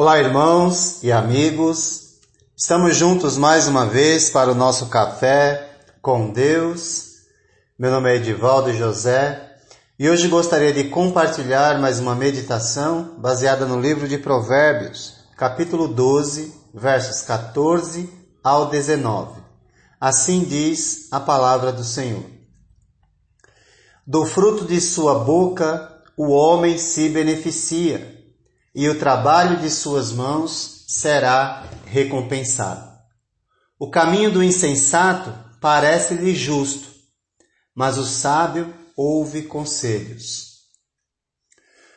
Olá, irmãos e amigos. Estamos juntos mais uma vez para o nosso café com Deus. Meu nome é Edivaldo José e hoje gostaria de compartilhar mais uma meditação baseada no livro de Provérbios, capítulo 12, versos 14 ao 19. Assim diz a palavra do Senhor. Do fruto de sua boca o homem se beneficia e o trabalho de suas mãos será recompensado. O caminho do insensato parece-lhe justo, mas o sábio ouve conselhos.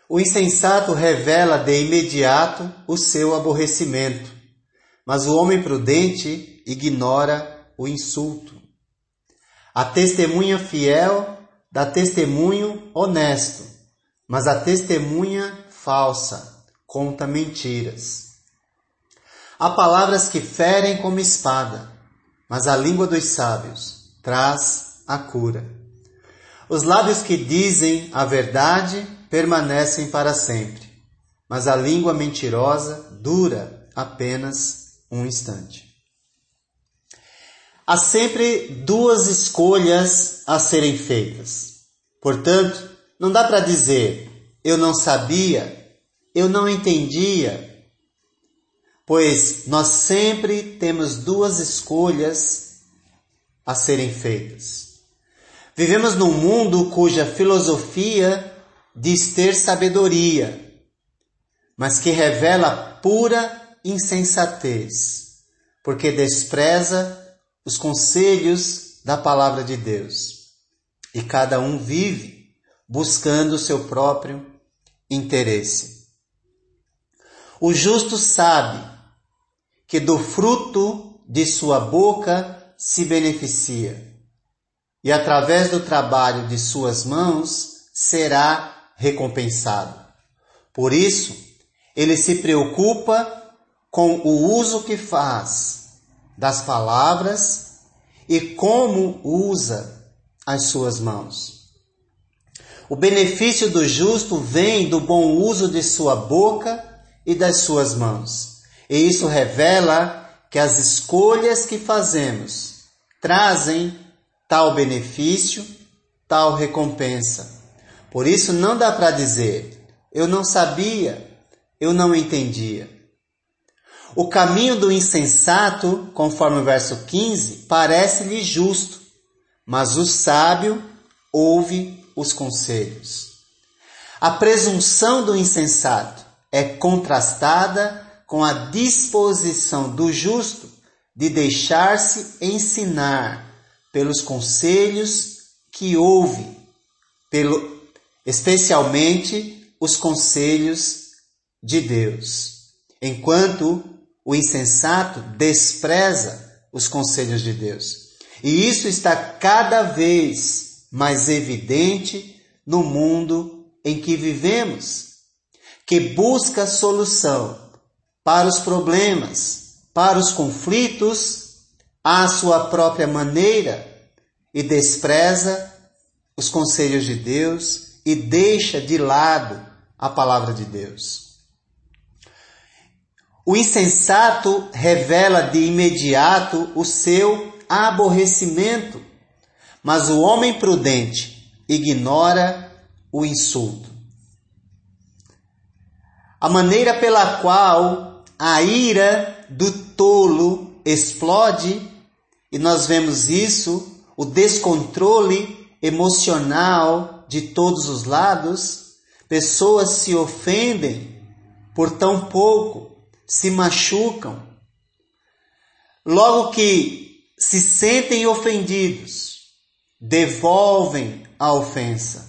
O insensato revela de imediato o seu aborrecimento, mas o homem prudente ignora o insulto. A testemunha fiel dá testemunho honesto, mas a testemunha falsa conta mentiras. Há palavras que ferem como espada, mas a língua dos sábios traz a cura. Os lábios que dizem a verdade permanecem para sempre, mas a língua mentirosa dura apenas um instante. Há sempre duas escolhas a serem feitas. Portanto, não dá para dizer eu não sabia eu não entendia, pois nós sempre temos duas escolhas a serem feitas. Vivemos num mundo cuja filosofia diz ter sabedoria, mas que revela pura insensatez, porque despreza os conselhos da palavra de Deus. E cada um vive buscando o seu próprio interesse. O justo sabe que do fruto de sua boca se beneficia, e através do trabalho de suas mãos será recompensado. Por isso, ele se preocupa com o uso que faz das palavras e como usa as suas mãos. O benefício do justo vem do bom uso de sua boca e das suas mãos. E isso revela que as escolhas que fazemos trazem tal benefício, tal recompensa. Por isso não dá para dizer, eu não sabia, eu não entendia. O caminho do insensato, conforme o verso 15, parece-lhe justo, mas o sábio ouve os conselhos. A presunção do insensato é contrastada com a disposição do justo de deixar-se ensinar pelos conselhos que ouve, pelo, especialmente os conselhos de Deus, enquanto o insensato despreza os conselhos de Deus. E isso está cada vez mais evidente no mundo em que vivemos que busca solução para os problemas, para os conflitos, à sua própria maneira e despreza os conselhos de Deus e deixa de lado a palavra de Deus. O insensato revela de imediato o seu aborrecimento, mas o homem prudente ignora o insulto. A maneira pela qual a ira do tolo explode, e nós vemos isso, o descontrole emocional de todos os lados, pessoas se ofendem por tão pouco, se machucam. Logo que se sentem ofendidos, devolvem a ofensa.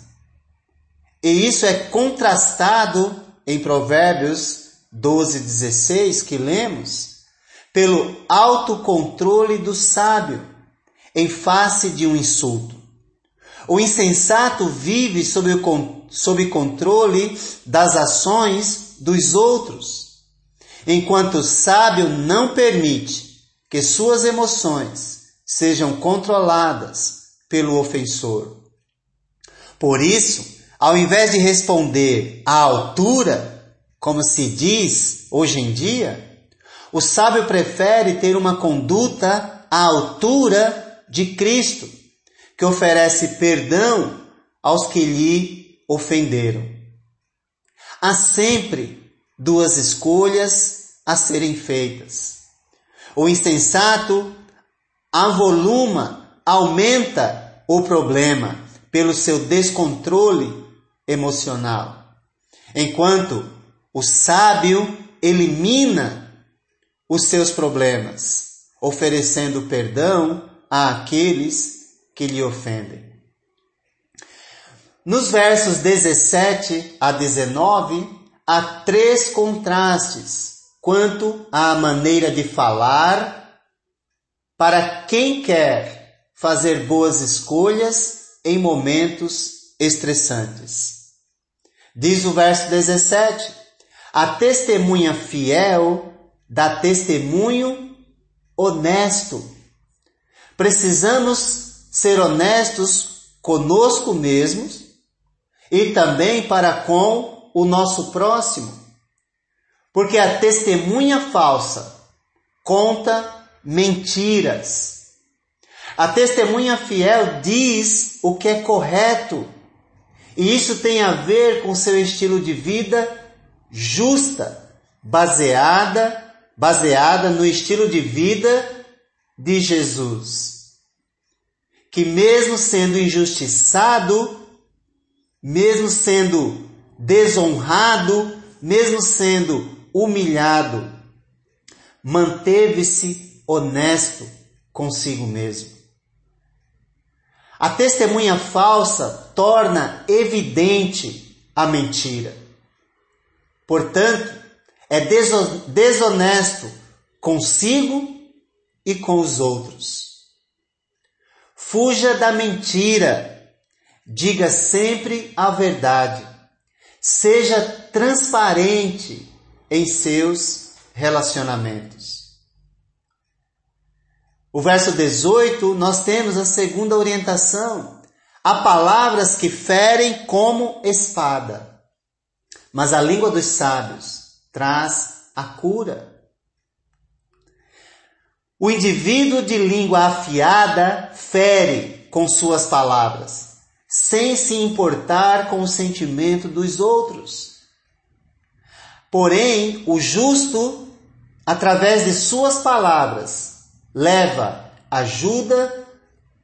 E isso é contrastado em Provérbios 12, 16, que lemos, pelo autocontrole do sábio em face de um insulto. O insensato vive sob, o, sob controle das ações dos outros, enquanto o sábio não permite que suas emoções sejam controladas pelo ofensor. Por isso, ao invés de responder à altura, como se diz hoje em dia, o sábio prefere ter uma conduta à altura de Cristo, que oferece perdão aos que lhe ofenderam. Há sempre duas escolhas a serem feitas. O insensato avoluma, aumenta o problema pelo seu descontrole emocional, enquanto o sábio elimina os seus problemas, oferecendo perdão àqueles que lhe ofendem. Nos versos 17 a 19, há três contrastes quanto à maneira de falar para quem quer fazer boas escolhas em momentos estressantes. Diz o verso 17: A testemunha fiel dá testemunho honesto. Precisamos ser honestos conosco mesmos e também para com o nosso próximo. Porque a testemunha falsa conta mentiras. A testemunha fiel diz o que é correto. E isso tem a ver com seu estilo de vida justa, baseada baseada no estilo de vida de Jesus. Que mesmo sendo injustiçado, mesmo sendo desonrado, mesmo sendo humilhado, manteve-se honesto consigo mesmo. A testemunha falsa torna evidente a mentira. Portanto, é desonesto consigo e com os outros. Fuja da mentira Diga sempre a verdade. Seja transparente em seus relacionamentos. O verso 18, nós temos a segunda orientação. Há palavras que ferem como espada, mas a língua dos sábios traz a cura. O indivíduo de língua afiada fere com suas palavras, sem se importar com o sentimento dos outros. Porém, o justo, através de suas palavras, leva ajuda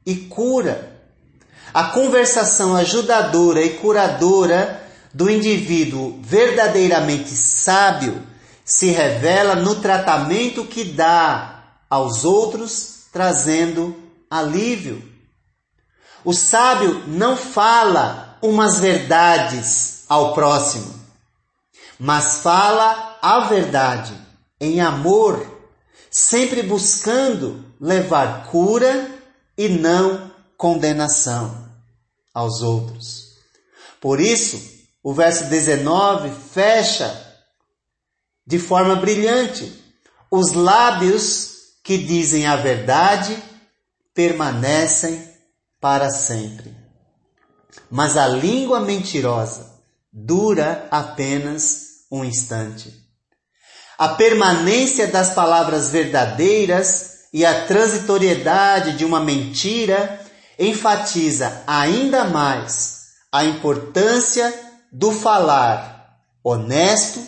e cura. A conversação ajudadora e curadora do indivíduo verdadeiramente sábio se revela no tratamento que dá aos outros, trazendo alívio. O sábio não fala umas verdades ao próximo, mas fala a verdade em amor, sempre buscando levar cura e não condenação aos outros. Por isso, o verso 19 fecha de forma brilhante. Os lábios que dizem a verdade permanecem para sempre. Mas a língua mentirosa dura apenas um instante. A permanência das palavras verdadeiras e a transitoriedade de uma mentira enfatiza ainda mais a importância do falar honesto,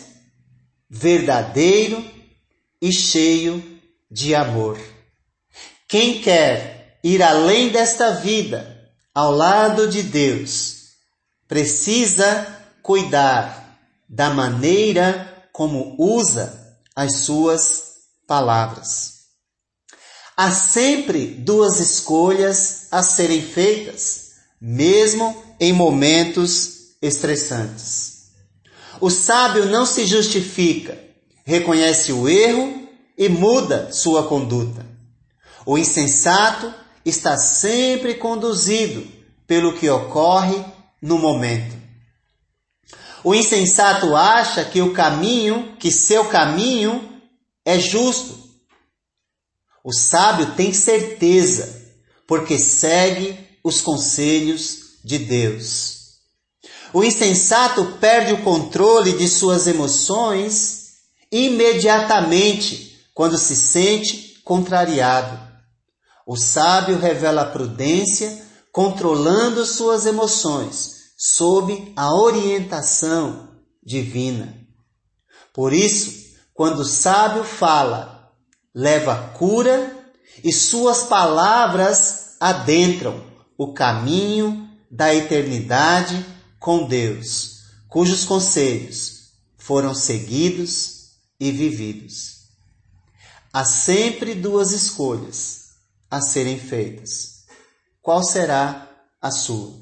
verdadeiro e cheio de amor. Quem quer ir além desta vida, ao lado de Deus, precisa cuidar da maneira como usa as suas palavras. Há sempre duas escolhas a serem feitas, mesmo em momentos estressantes. O sábio não se justifica, reconhece o erro e muda sua conduta. O insensato está sempre conduzido pelo que ocorre no momento. O insensato acha que o caminho, que seu caminho é justo. O sábio tem certeza, porque segue os conselhos de Deus. O insensato perde o controle de suas emoções imediatamente quando se sente contrariado. O sábio revela a prudência controlando suas emoções sob a orientação divina. Por isso, quando o sábio fala, leva cura e suas palavras adentram o caminho da eternidade com Deus, cujos conselhos foram seguidos e vividos. Há sempre duas escolhas a serem feitas. Qual será a sua?